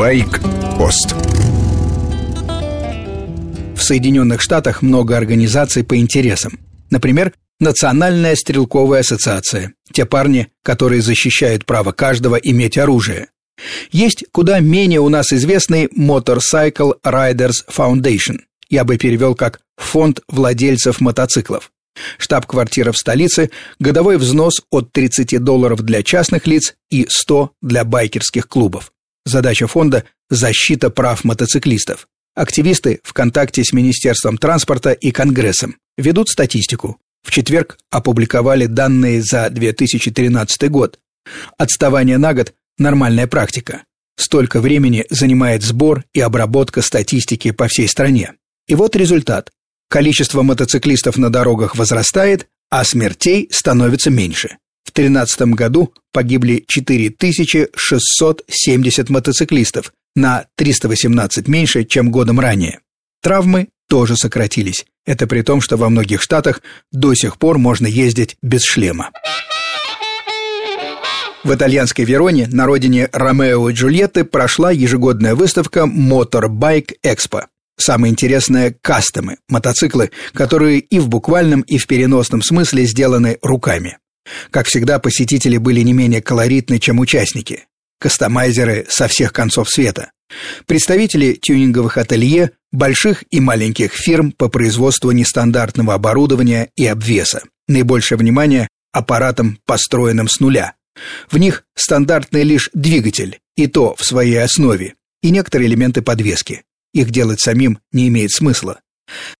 Байк-пост В Соединенных Штатах много организаций по интересам. Например, Национальная стрелковая ассоциация. Те парни, которые защищают право каждого иметь оружие. Есть куда менее у нас известный Motorcycle Riders Foundation. Я бы перевел как «Фонд владельцев мотоциклов». Штаб-квартира в столице, годовой взнос от 30 долларов для частных лиц и 100 для байкерских клубов. Задача фонда – защита прав мотоциклистов. Активисты в контакте с Министерством транспорта и Конгрессом ведут статистику. В четверг опубликовали данные за 2013 год. Отставание на год – нормальная практика. Столько времени занимает сбор и обработка статистики по всей стране. И вот результат. Количество мотоциклистов на дорогах возрастает, а смертей становится меньше. В 2013 году погибли 4670 мотоциклистов, на 318 меньше, чем годом ранее. Травмы тоже сократились. Это при том, что во многих штатах до сих пор можно ездить без шлема. В итальянской Вероне, на родине Ромео и Джульетты, прошла ежегодная выставка Motorbike Expo. Самое интересное – кастомы, мотоциклы, которые и в буквальном, и в переносном смысле сделаны руками. Как всегда, посетители были не менее колоритны, чем участники. Кастомайзеры со всех концов света. Представители тюнинговых ателье, больших и маленьких фирм по производству нестандартного оборудования и обвеса. Наибольшее внимание аппаратам, построенным с нуля. В них стандартный лишь двигатель, и то в своей основе, и некоторые элементы подвески. Их делать самим не имеет смысла.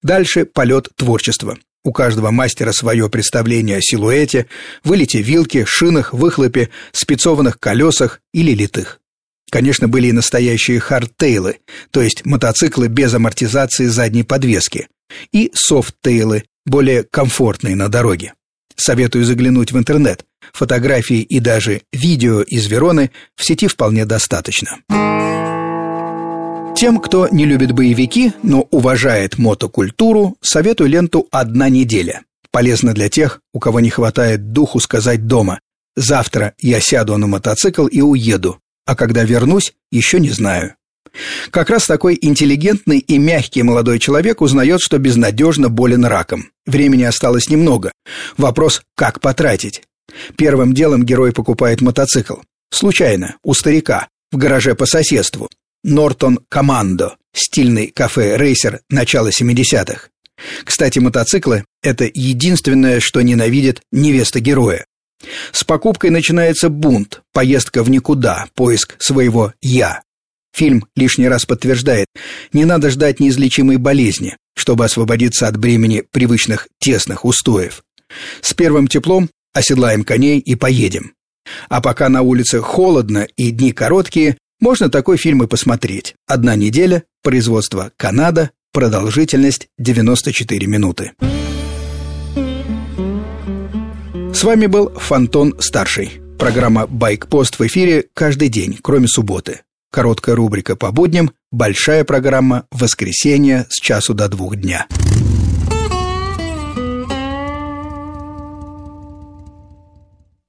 Дальше полет творчества. У каждого мастера свое представление о силуэте, вылете вилки, шинах, выхлопе, спецованных колесах или литых. Конечно, были и настоящие хардтейлы, то есть мотоциклы без амортизации задней подвески, и софттейлы, более комфортные на дороге. Советую заглянуть в интернет. Фотографии и даже видео из Вероны в сети вполне достаточно. Тем, кто не любит боевики, но уважает мотокультуру, советую ленту «Одна неделя». Полезно для тех, у кого не хватает духу сказать дома «Завтра я сяду на мотоцикл и уеду, а когда вернусь, еще не знаю». Как раз такой интеллигентный и мягкий молодой человек узнает, что безнадежно болен раком. Времени осталось немного. Вопрос, как потратить. Первым делом герой покупает мотоцикл. Случайно, у старика, в гараже по соседству. Нортон Командо, стильный кафе-рейсер начала 70-х. Кстати, мотоциклы – это единственное, что ненавидит невеста героя. С покупкой начинается бунт, поездка в никуда, поиск своего «я». Фильм лишний раз подтверждает, не надо ждать неизлечимой болезни, чтобы освободиться от бремени привычных тесных устоев. С первым теплом оседлаем коней и поедем. А пока на улице холодно и дни короткие, можно такой фильм и посмотреть. Одна неделя, производство Канада, продолжительность 94 минуты. С вами был Фантон Старший. Программа «Байкпост» в эфире каждый день, кроме субботы. Короткая рубрика по будням, большая программа «Воскресенье» с часу до двух дня.